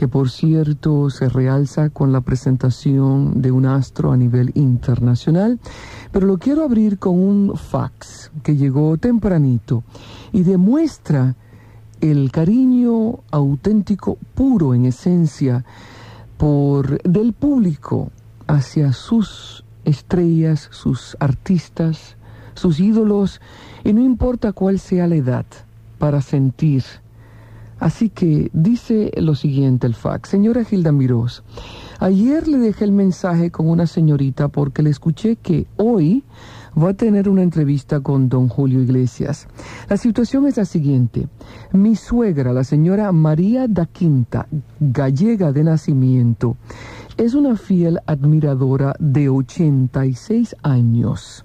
que por cierto se realza con la presentación de un astro a nivel internacional, pero lo quiero abrir con un fax que llegó tempranito y demuestra el cariño auténtico, puro en esencia, por del público hacia sus estrellas, sus artistas, sus ídolos, y no importa cuál sea la edad, para sentir. Así que dice lo siguiente el fax. Señora Gilda Mirós, ayer le dejé el mensaje con una señorita porque le escuché que hoy va a tener una entrevista con don Julio Iglesias. La situación es la siguiente. Mi suegra, la señora María da Quinta, gallega de nacimiento, es una fiel admiradora de 86 años.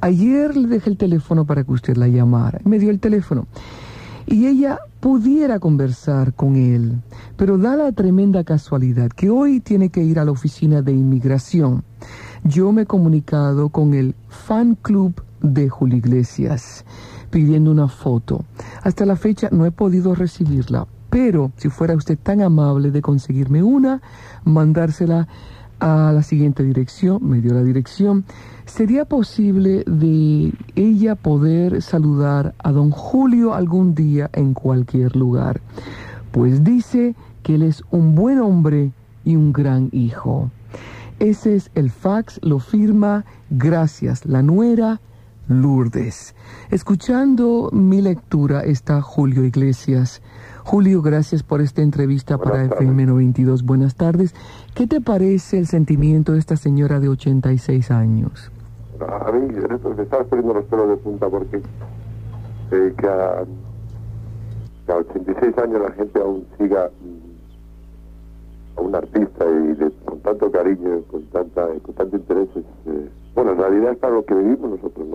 Ayer le dejé el teléfono para que usted la llamara. Me dio el teléfono. Y ella pudiera conversar con él, pero da la tremenda casualidad que hoy tiene que ir a la oficina de inmigración yo me he comunicado con el fan club de Julio Iglesias pidiendo una foto. Hasta la fecha no he podido recibirla, pero si fuera usted tan amable de conseguirme una, mandársela a la siguiente dirección, me dio la dirección, ¿sería posible de ella poder saludar a don Julio algún día en cualquier lugar? Pues dice que él es un buen hombre y un gran hijo. Ese es el fax, lo firma, gracias, la nuera Lourdes. Escuchando mi lectura está Julio Iglesias. Julio, gracias por esta entrevista para FM 92. Buenas tardes. ¿Qué te parece el sentimiento de esta señora de 86 años? A mí me estaba poniendo los pelos de punta porque eh, que, a, a 86 años la gente aún siga a un artista y con tanto cariño, con tanta con tanto interés, eh, bueno, en realidad es para lo que vivimos nosotros.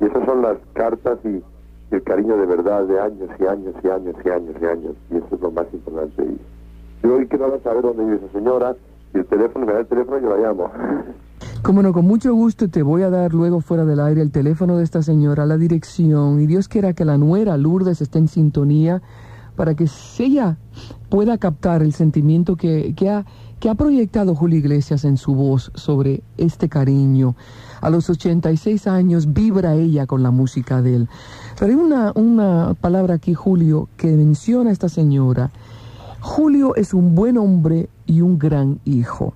Y esas son las cartas y, el cariño de verdad de años y años y años y años y años. Y eso es lo más importante. Y yo hoy quiero saber dónde vive esa señora y el teléfono, me da el teléfono y yo la llamo. Como no, con mucho gusto te voy a dar luego fuera del aire el teléfono de esta señora, la dirección, y Dios quiera que la nuera Lourdes esté en sintonía para que ella pueda captar el sentimiento que, ha, que ha proyectado Julio Iglesias en su voz sobre este cariño. A los 86 años vibra ella con la música de él. Pero hay una, una palabra aquí, Julio, que menciona a esta señora. Julio es un buen hombre y un gran hijo.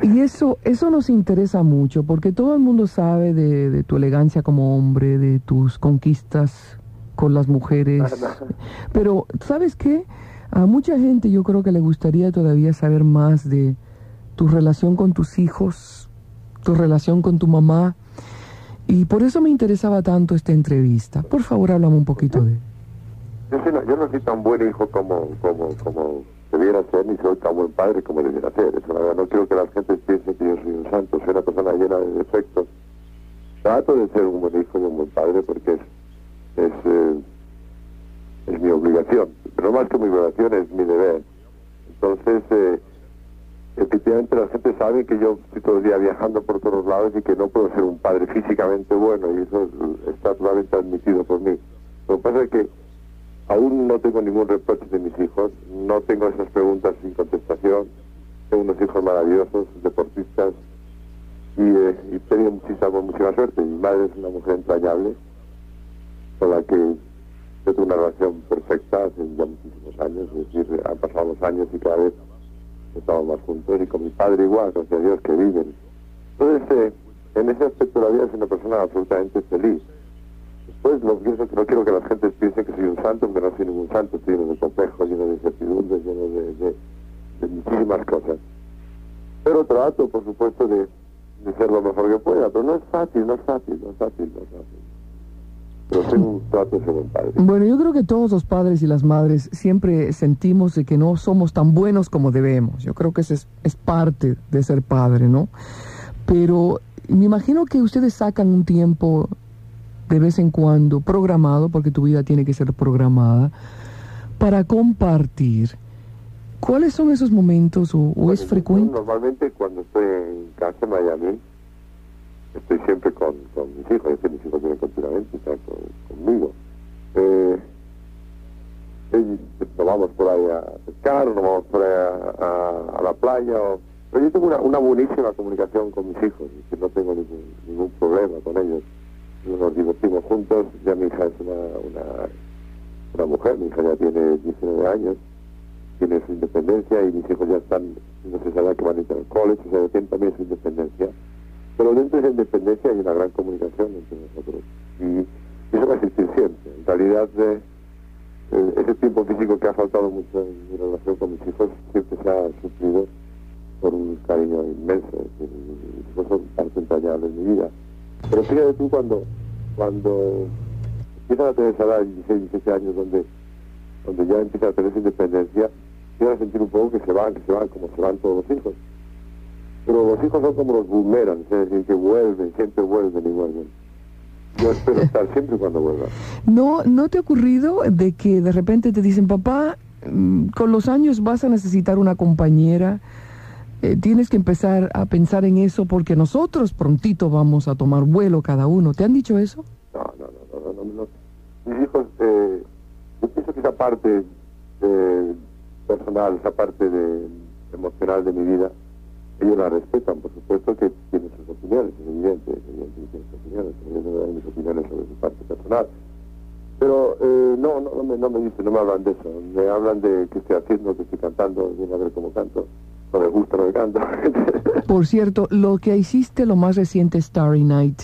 Y eso, eso nos interesa mucho porque todo el mundo sabe de, de tu elegancia como hombre, de tus conquistas con las mujeres. Pero, ¿sabes qué? A mucha gente yo creo que le gustaría todavía saber más de tu relación con tus hijos, tu relación con tu mamá. Y por eso me interesaba tanto esta entrevista. Por favor, háblame un poquito de... Yo, no, yo no soy tan buen hijo como, como, como debiera ser, ni soy tan buen padre como debiera ser. Eso, no quiero que la gente piense que yo soy un santo, soy una persona llena de defectos. Trato de ser un buen hijo y un buen padre porque es es, eh, es mi obligación, pero más que mi obligación es mi deber. Entonces, eh, efectivamente la gente sabe que yo estoy todo el día viajando por todos lados y que no puedo ser un padre físicamente bueno y eso está totalmente admitido por mí. Lo que pasa es que aún no tengo ningún reproche de mis hijos, no tengo esas preguntas sin contestación, tengo unos hijos maravillosos, deportistas y, eh, y he tenido muchísima, muchísima suerte. Mi madre es una mujer entrañable con la que yo tengo una relación perfecta hace ya muchísimos años, es decir, han pasado los años y cada vez estamos más juntos y con mi padre igual, gracias a Dios que viven. Entonces, eh, en ese aspecto de la vida es una persona absolutamente feliz. Después, lo que no quiero que la gente piense que soy un santo, porque no soy ningún santo, estoy lleno de complejos, lleno de incertidumbres, lleno de, muchísimas cosas. Pero trato, por supuesto, de ser lo mejor que pueda, pero no es fácil, no es fácil, no es fácil, no es fácil. Bueno, yo creo que todos los padres y las madres siempre sentimos de que no somos tan buenos como debemos. Yo creo que eso es, es parte de ser padre, ¿no? Pero me imagino que ustedes sacan un tiempo de vez en cuando programado, porque tu vida tiene que ser programada, para compartir. ¿Cuáles son esos momentos o, es frecuente? Normalmente cuando estoy en casa en Miami, estoy siempre con, con mis hijos, es que mis hijos vienen continuamente, están con, conmigo. Eh, nos vamos por ahí a pescar, nos vamos por ahí a, la playa. O... Pero yo tengo una, una, buenísima comunicación con mis hijos, no tengo ningún, ningún problema con ellos. Nos divertimos juntos, ya mi hija es una, una, mujer, mi hija ya tiene 19 años, tiene su independencia y mis hijos ya están, no se sabe que van a ir al college, o sea, tienen también su independencia. Pero dentro de esa independencia hay una gran comunicación entre nosotros. Y eso va a existir siempre. En realidad, eh, ese tiempo físico que ha faltado mucho en mi relación con mis hijos siempre se ha suplido por un cariño inmenso. Mis hijos son parte entrañable de mi vida. Pero fíjate tú cuando, cuando empiezan a tener esa edad, 16, 17 años, donde, donde ya empiezan a tener esa independencia, empiezan a sentir un poco que se van, que se van, como se van todos los hijos. Los hijos son como los boomerangs, es decir, que vuelven, siempre vuelven y vuelven. Yo espero estar siempre cuando vuelva. ¿No, ¿No te ha ocurrido de que de repente te dicen, papá, mm, con los años vas a necesitar una compañera? Eh, tienes que empezar a pensar en eso porque nosotros prontito vamos a tomar vuelo cada uno. ¿Te han dicho eso? No, no, no, no, no. Mis hijos, eh, yo pienso que esa parte eh, personal, esa parte de, emocional de mi vida, ellos la respetan, por supuesto que tienen sus opiniones, es evidente, es que sus opiniones, opiniones sobre su parte personal. Pero eh, no, no, no, me, no me dicen, no me hablan de eso, me hablan de qué estoy haciendo, que estoy cantando, viene a ver cómo canto, no me gusta, no me canto. por cierto, lo que hiciste, lo más reciente, Starry Night,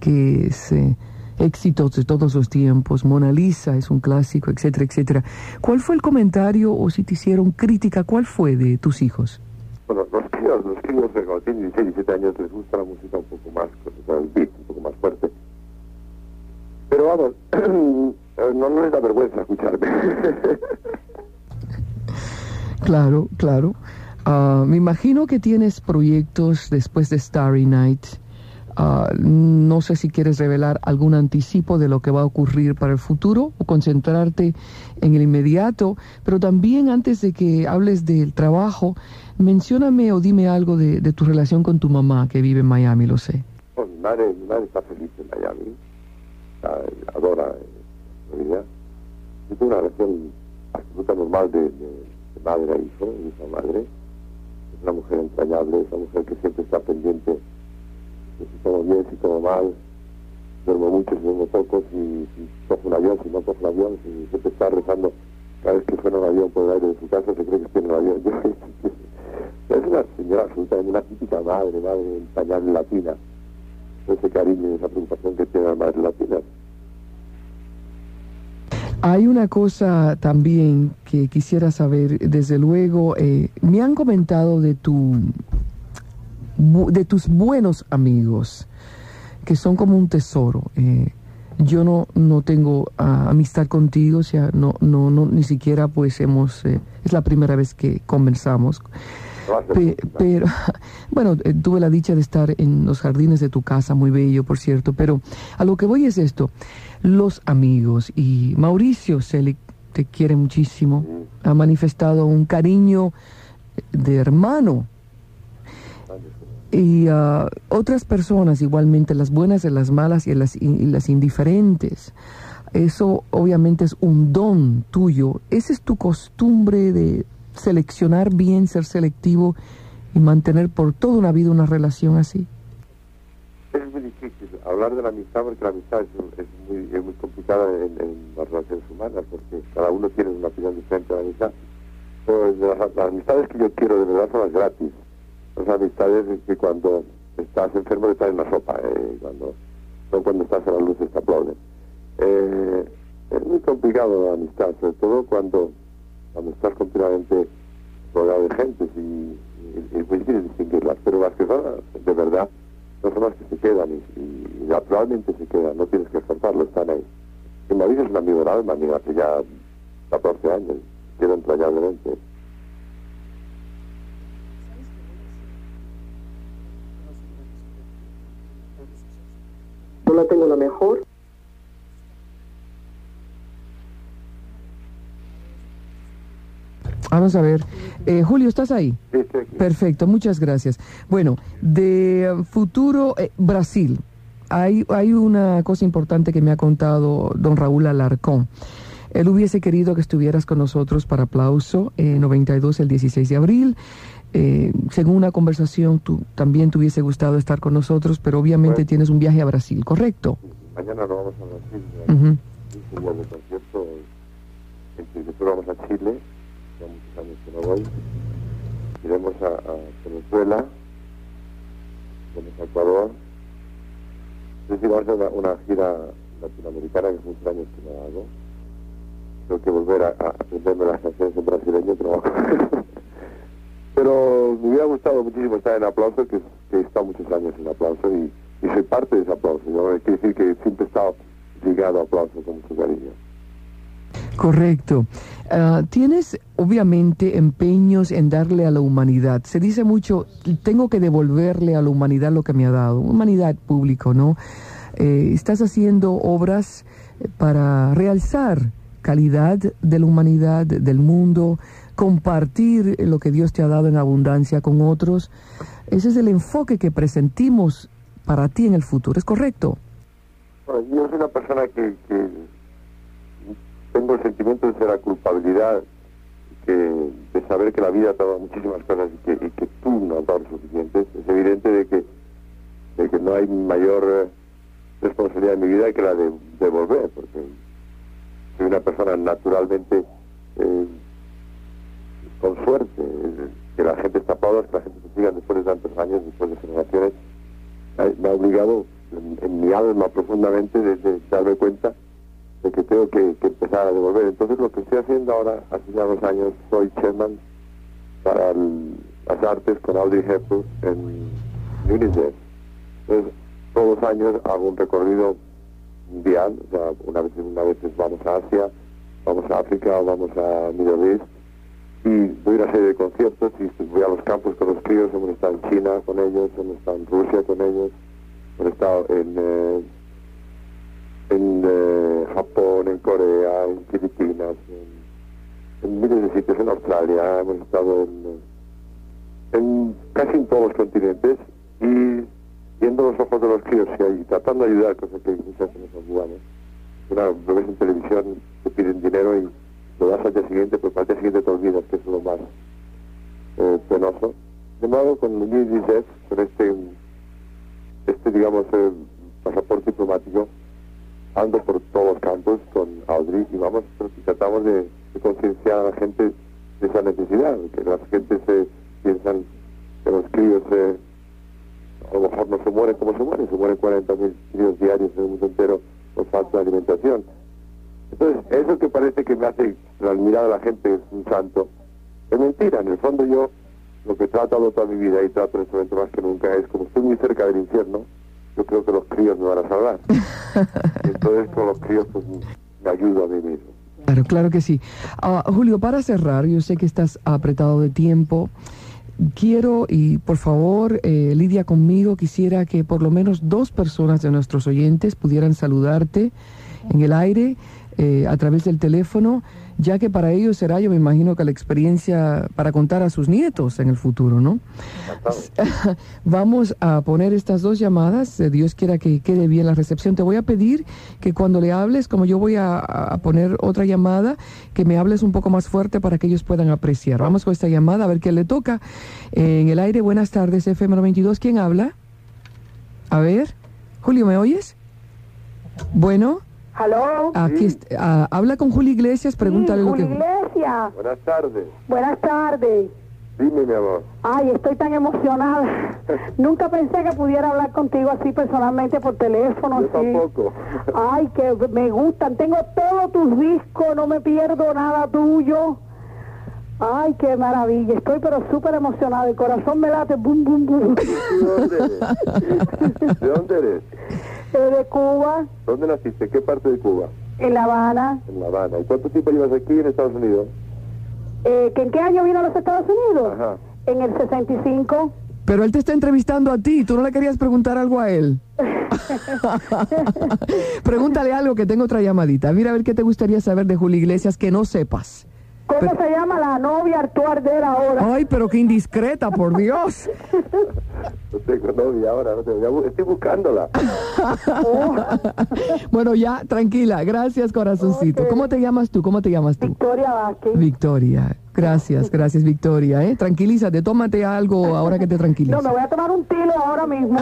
que es... Eh, éxitos de todos los tiempos, Mona Lisa es un clásico, etcétera, etcétera. ¿Cuál fue el comentario o si te hicieron crítica, cuál fue de tus hijos? Bueno, los críos, los críos cuando tienen 16, 17 años les gusta la música un poco más, el beat, un poco más fuerte. Pero vamos, no, no les da vergüenza escucharme. claro, claro. Uh, me imagino que tienes proyectos después de Starry Night. Uh, no sé si quieres revelar algún anticipo de lo que va a ocurrir para el futuro o concentrarte en el inmediato, pero también antes de que hables del trabajo, Mencióname o dime algo de, tu relación con tu mamá que vive en Miami, lo sé. mi, madre, está feliz en Miami, adora mi vida. Tengo una relación absoluta normal de, madre a hijo, mi madre. Es una mujer entrañable, es una mujer que siempre está pendiente si todo bien, si todo mal. Duermo mucho, si duermo poco, si, si cojo un avión, si no cojo un avión, si siempre está rezando cada vez que suena un avión por el aire de su casa, se cree que tiene un avión. es una señora absolutamente, una típica madre, madre en pañal latina. Ese cariño y esa preocupación que tiene la madre latina. Hay una cosa también que quisiera saber, desde luego, eh, me han comentado de tu de tus buenos amigos, que son como un tesoro. Eh, yo no, no tengo ah, amistad contigo, o sea, no, no, no, ni siquiera pues hemos, eh, es la primera vez que conversamos. pero, bueno, eh, tuve la dicha de estar en los jardines de tu casa, muy bello, por cierto, pero a lo que voy es esto, los amigos, y Mauricio Selig te quiere muchísimo, ha manifestado un cariño de hermano y uh, otras personas igualmente, las buenas y las malas y las, y las indiferentes. Eso obviamente es un don tuyo. ¿Esa es tu costumbre de seleccionar bien, ser selectivo y mantener por toda una vida una relación así? Es muy difícil hablar de la amistad porque la amistad es, muy, es muy complicada en, las relaciones humanas porque cada uno tiene una opinión diferente de la amistad. Pero las, las amistades que yo quiero de verdad son las gratis las amistades que cuando estás enfermo te traen la sopa, eh, cuando, no cuando estás a la luz te aplauden. Eh, es muy complicado la amistad, sobre todo cuando, cuando estás continuamente rodeado de gente y, es muy difícil distinguirlas, pero las que son de verdad no son las que se quedan y, naturalmente se quedan, no tienes que esforzarlo, están ahí. Y Madrid es un amigo del alma, mira, hace ya 14 años, queda entrañablemente. no tengo la mejor. Vamos a ver. Eh, Julio, ¿estás ahí? Perfecto, muchas gracias. Bueno, de futuro eh, Brasil, hay, hay una cosa importante que me ha contado don Raúl Alarcón. Él hubiese querido que estuvieras con nosotros para aplauso en eh, 92 el 16 de abril. Eh, según una conversación, tú también te hubiese gustado estar con nosotros, pero obviamente tienes un viaje a Brasil, ¿correcto? Mañana nos vamos a Brasil. Uh -huh. Un de concierto. Después vamos a Chile. Ya muchos años que no voy. Iremos a, a Venezuela. Iremos a Ecuador. Es decir, vamos a hacer una, una gira latinoamericana que es muchos años que no hago. Tengo que volver a, a aprenderme las canciones en brasileño, pero pero me hubiera gustado muchísimo estar en aplauso, que, que he estado muchos años en aplauso y, y soy parte de ese aplauso. ¿no? Decir que siempre he estado ligado a aplauso con mucho cariño. Correcto. Uh, tienes obviamente empeños en darle a la humanidad. Se dice mucho, tengo que devolverle a la humanidad lo que me ha dado. Humanidad público, ¿no? Eh, estás haciendo obras para realzar calidad de la humanidad, del mundo, compartir lo que Dios te ha dado en abundancia con otros. Ese es el enfoque que presentimos para ti en el futuro, ¿es correcto? Yo soy una persona que, tengo el sentimiento de la culpabilidad de saber que la vida te ha dado muchísimas cosas y que, tú no has dado suficientes. Es evidente de que, de que no hay mayor responsabilidad en mi vida que la de devolver, porque soy una persona naturalmente eh, con suerte, que la gente está aplauda, que la gente se siga después de tantos años, después de generaciones, me ha obligado en, mi alma profundamente de, de, darme cuenta de que tengo que, empezar a devolver. Entonces lo que estoy haciendo ahora, hace ya dos años, soy chairman para las artes con Audrey Hepburn en UNICEF. Entonces todos los años hago un recorrido mundial, o sea, una vez, una vez vamos a Asia, vamos a África, vamos a Middle East, y doy una serie de conciertos y voy a los campos con los críos, hemos estado en China con ellos, hemos estado en Rusia con ellos, hemos estado en, eh, en eh, Japón, en Corea, en Filipinas, en, miles de sitios, en Australia, hemos estado en, casi en todos los continentes y viendo los ojos de los críos y, tratando de ayudar, cosa que muchas veces nos. Una, lo en televisión, te piden dinero y lo das al día siguiente, pues al día siguiente te olvidas, que es lo más eh, penoso. De modo, con el UNICEF, con este, este digamos, eh, pasaporte diplomático, ando por todos los campos con Audrey y vamos, tratamos de, de concienciar a la gente de esa necesidad, que la gente se piensan que los críos eh, a lo mejor no se mueren como se mueren, se mueren 40 mil críos diarios en el mundo entero por falta de alimentación. Entonces, eso que parece que me hace la mirada de la gente es un santo, es mentira. En el fondo yo lo que he tratado toda mi vida y trato en este momento más que nunca es, como estoy muy cerca del infierno, yo creo que los críos me van a salvar. Entonces con los críos pues me ayudo a mí mismo. Claro, claro que sí. Uh, Julio, para cerrar, yo sé que estás apretado de tiempo. Quiero, y por favor, eh, Lidia conmigo, quisiera que por lo menos dos personas de nuestros oyentes pudieran saludarte en el aire eh, a través del teléfono, ya que para ellos será, yo me imagino que la experiencia para contar a sus nietos en el futuro, ¿no? Vamos a poner estas dos llamadas, eh, Dios quiera que quede bien la recepción. Te voy a pedir que cuando le hables, como yo voy a, poner otra llamada, que me hables un poco más fuerte para que ellos puedan apreciar. Vamos con esta llamada, a ver qué le toca. En el aire, buenas tardes, FM 92, ¿quién habla? A ver, Julio, ¿me oyes? Bueno. ¿Aló? Aquí Sí. ah, habla con Julio Iglesias, pregúntale sí, lo que... Julio Iglesias. Buenas tardes. Buenas tardes. Dime, mi amor. Ay, estoy tan emocionada. Nunca pensé que pudiera hablar contigo así personalmente por teléfono. Yo sí. tampoco. Ay, que me gustan. Tengo todos tus discos, no me pierdo nada tuyo. Ay, qué maravilla. Estoy pero súper emocionada. El corazón me late. Bum, bum, bum. ¿De dónde eres? ¿De dónde eres? Eh, de Cuba, ¿Dónde naciste? ¿Qué parte de Cuba? en La Habana. En La Habana. ¿Y cuánto tiempo llevas aquí en Estados Unidos? Eh, ¿que ¿En qué año vino a los Estados Unidos? Ajá. En el 65. Pero él te está entrevistando a ti, tú no le querías preguntar algo a él. Pregúntale algo que tengo otra llamadita. Mira a ver qué te gustaría saber de Julio Iglesias que no sepas. ¿Cómo se llama la novia actual de él ahora? Ay, pero qué indiscreta, por Dios. No tengo novia ahora, no tengo, estoy buscándola. Bueno, ya, tranquila. Gracias, corazoncito. Ok. ¿Cómo te llamas tú? ¿Cómo te llamas tú? Victoria Vázquez. Victoria. Gracias, gracias, Victoria. ¿eh? Tranquilízate, tómate algo ahora que te tranquilices. No, me voy a tomar un tilo ahora mismo.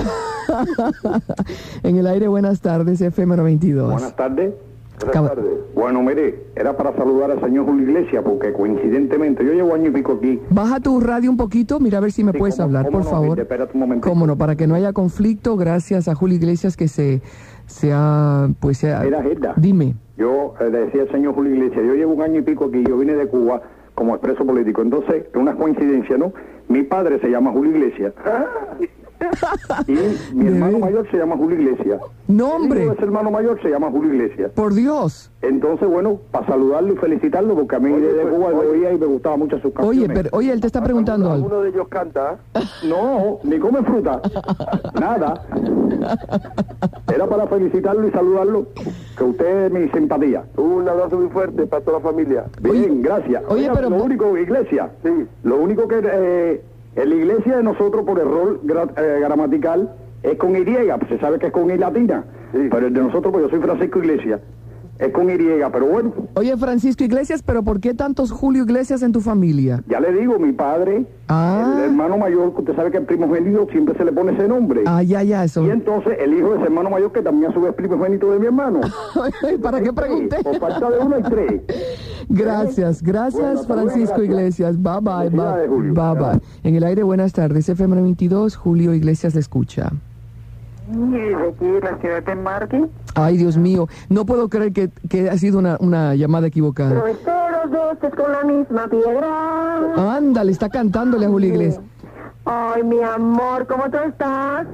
en el aire, buenas tardes, FM 92. Buenas tardes. Buenas Cab- tardes. Bueno, mire, era para saludar al señor Julio Iglesias, porque coincidentemente yo llevo año y pico aquí. Baja tu radio un poquito, mira a ver si me Sí, puedes cómo- hablar, cómo por no, favor. Espérate un momentito. Cómo no, para que no haya conflicto, gracias a Julio Iglesias que se, se ha, pues se ha... Mira, Hilda. Dime. Yo eh, decía al señor Julio Iglesias, yo llevo un año y pico aquí, yo vine de Cuba como expreso político. Entonces, es una coincidencia, ¿no? Mi padre se llama Julio Iglesias. y mi ¿De hermano mayor se llama Julio Iglesias. No, hijo de ese hermano mayor se llama Julio Iglesias. por Dios. Entonces, bueno, para saludarlo y felicitarlo, porque a mí Oye, desde pues, Cuba lo oía y me gustaban mucho sus canciones. Oye, pero, oye, él te está preguntando algo. ¿Alguno de ellos canta? No, ni come fruta. Nada. Era para felicitarlo y saludarlo, que usted es mi simpatía. Un abrazo muy fuerte para toda la familia. Bien, Oye, gracias. oye, Oiga, pero- Lo único, iglesia. Sí. Lo único que eh, en la iglesia de nosotros, por error eh, gramatical, es con Y. Pues se sabe que es con I latina. Sí. Pero el de nosotros, pues yo soy Francisco Iglesias, es con Y. Pero bueno, Oye, Francisco Iglesias, pero ¿por qué tantos Julio Iglesias en tu familia? ya le digo, mi padre, Ah. el hermano mayor, que usted sabe que el primogénito siempre se le pone ese nombre. Ah, ya, ya, eso. Y entonces el hijo de ese hermano mayor, que también a su vez primogénito de mi hermano. ¿Para qué pregunté? Por falta de uno hay tres. Gracias, gracias Bueno, Francisco gracias. Iglesias. Bye bye, bye, bye bye. En el aire, buenas tardes. FM 22, Julio Iglesias le escucha. Y de aquí de la ciudad de Marque. Ay, Dios mío, no puedo creer que, que ha sido una, una llamada equivocada. Groseros dos con la misma piedra. Ándale, está cantándole a Julio Iglesias. Ay, mi amor, ¿cómo tú estás?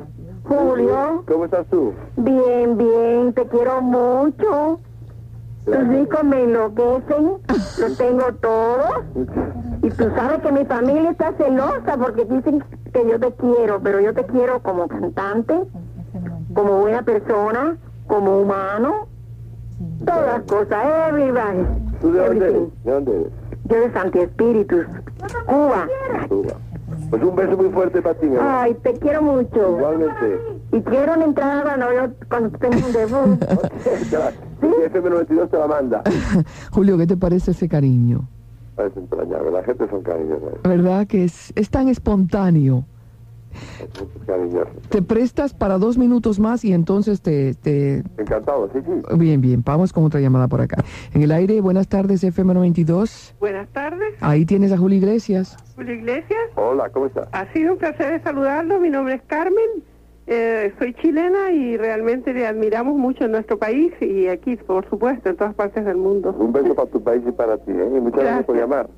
Julio, ¿Cómo estás tú? bien, bien, te quiero mucho. Tus discos me enloquecen, los tengo todos. Y tú sabes que mi familia está celosa porque dicen que yo te quiero, pero yo te quiero como cantante, como buena persona, como humano. Todas las cosas, everybody. ¿Tú de dónde everything. eres? ¿De dónde eres? Yo de Santi Espíritus, Cuba. Cuba. Pues un beso muy fuerte para ti, mi amor. Ay, te quiero mucho. Igualmente. Y quiero una entrada cuando yo cuando tenga un debut. Y FM 92 te la manda. Julio, ¿qué te parece ese cariño? Es entrañable. La gente son cariñosas. ¿Verdad que es, es tan espontáneo? Te prestas para dos minutos más y entonces te, te... Encantado, sí, sí. Bien, bien, vamos con otra llamada por acá. En el aire, buenas tardes, FM 92. Buenas tardes, Ahí tienes a Julio Iglesias. Julio Iglesias. Hola, ¿cómo estás? Ha sido un placer saludarlo. Mi nombre es Carmen. Eh, soy chilena y realmente le admiramos mucho en nuestro país y aquí, por supuesto, en todas partes del mundo. Un beso para tu país y para ti, ¿eh? Y muchas gracias por llamar.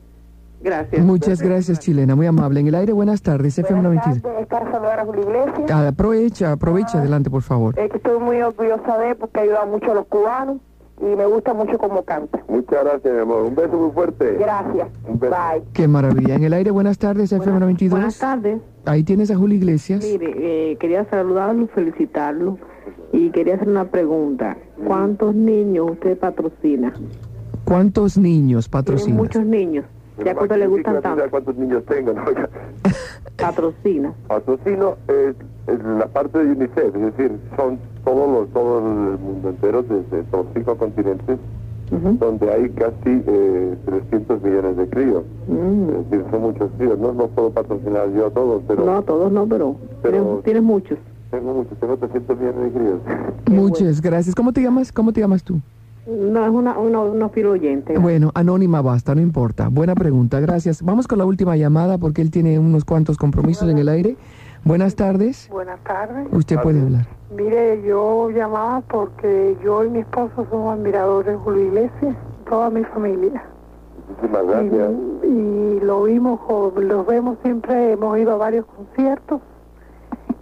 Gracias. Muchas gracias, chilena, muy amable. En el aire, buenas tardes, FM 92. Es para saludar a Julio Iglesias. Ah, Aprovecha, aprovecha, adelante, por favor. Es que estoy muy orgullosa de él porque ayuda mucho a los cubanos y me gusta mucho cómo canta. Muchas gracias, mi amor. Un beso muy fuerte. Gracias. Un beso. Bye. Qué maravilla. En el aire, buenas tardes, FM 92. Buenas tardes. Ahí tienes a Julio Iglesias. Mire, eh, quería saludarlo, felicitarlo y quería hacer una pregunta. ¿Cuántos niños usted patrocina? ¿Cuántos niños Tiene patrocinas? muchos niños. Ya a usted le gustan tanto. cuántos niños tengo, ¿no? Patrocina. Patrocino es, es la parte de UNICEF, es decir, son todos los, todo el mundo entero, desde los cinco continentes, Ujú. donde hay casi eh, 300 millones de críos. Mm. Es decir, son muchos críos. No, no puedo patrocinar yo a todos, pero No, todos no, pero, Pero- tienes, tienes muchos. tengo muchos, tengo 300 millones de críos. Muchas gracias. ¿Cómo te llamas? ¿Cómo te llamas tú? No, es una, una, una fiel oyente. Bueno, anónima basta, no importa. Buena pregunta, gracias. Vamos con la última llamada porque él tiene unos cuantos compromisos en el aire. Buenas tardes. Buenas tardes. Usted puede hablar. Mire, yo llamaba porque yo y mi esposo somos admiradores de Julio Iglesias, toda mi familia. Muchísimas gracias. Y, y lo vimos, los vemos siempre, hemos ido a varios conciertos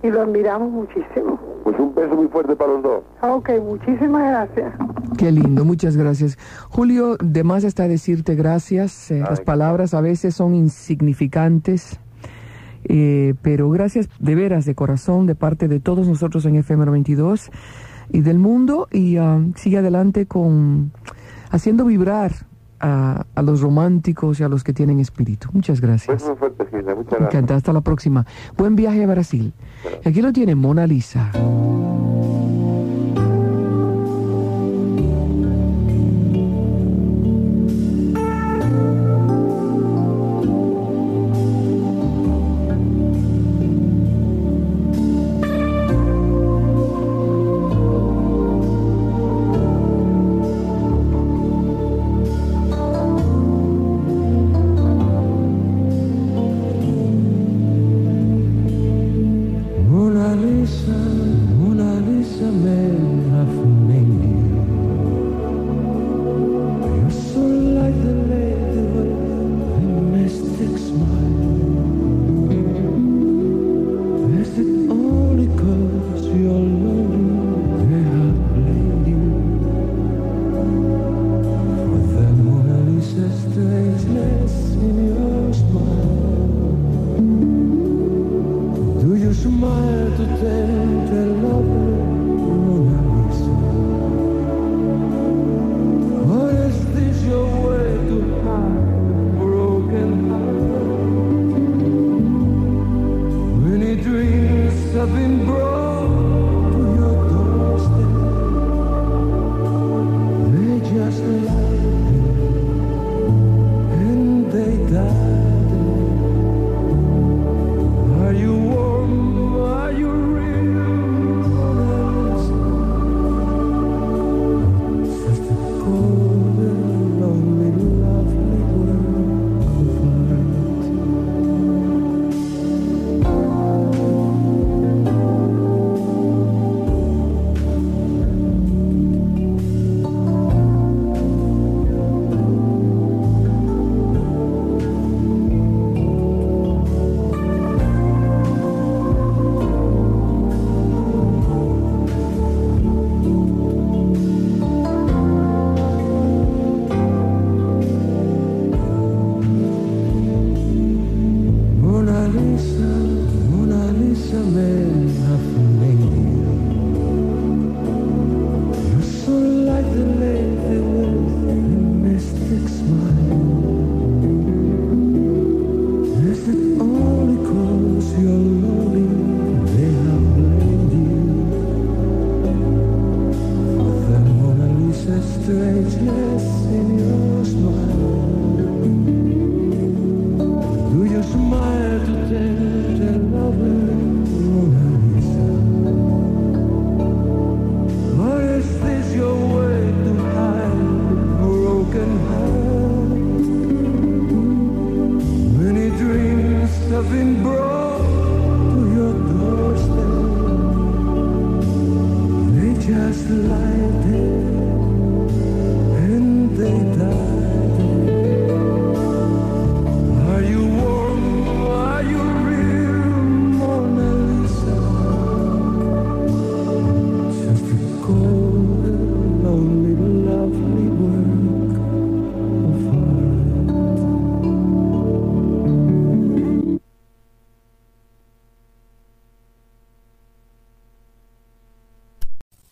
y lo admiramos muchísimo. Pues un beso muy fuerte para los dos. Ok, muchísimas gracias. Qué lindo, muchas gracias. Julio, de más está decirte gracias. Eh, las palabras a veces son insignificantes, eh, pero gracias de veras, de corazón, de parte de todos nosotros en FM 92 y del mundo. Y ah, sigue adelante con haciendo vibrar a, a, los románticos y a los que tienen espíritu. Muchas gracias. Pues Hasta la próxima. Buen viaje a Brasil. Aquí lo tiene Mona Lisa. listen. been broken.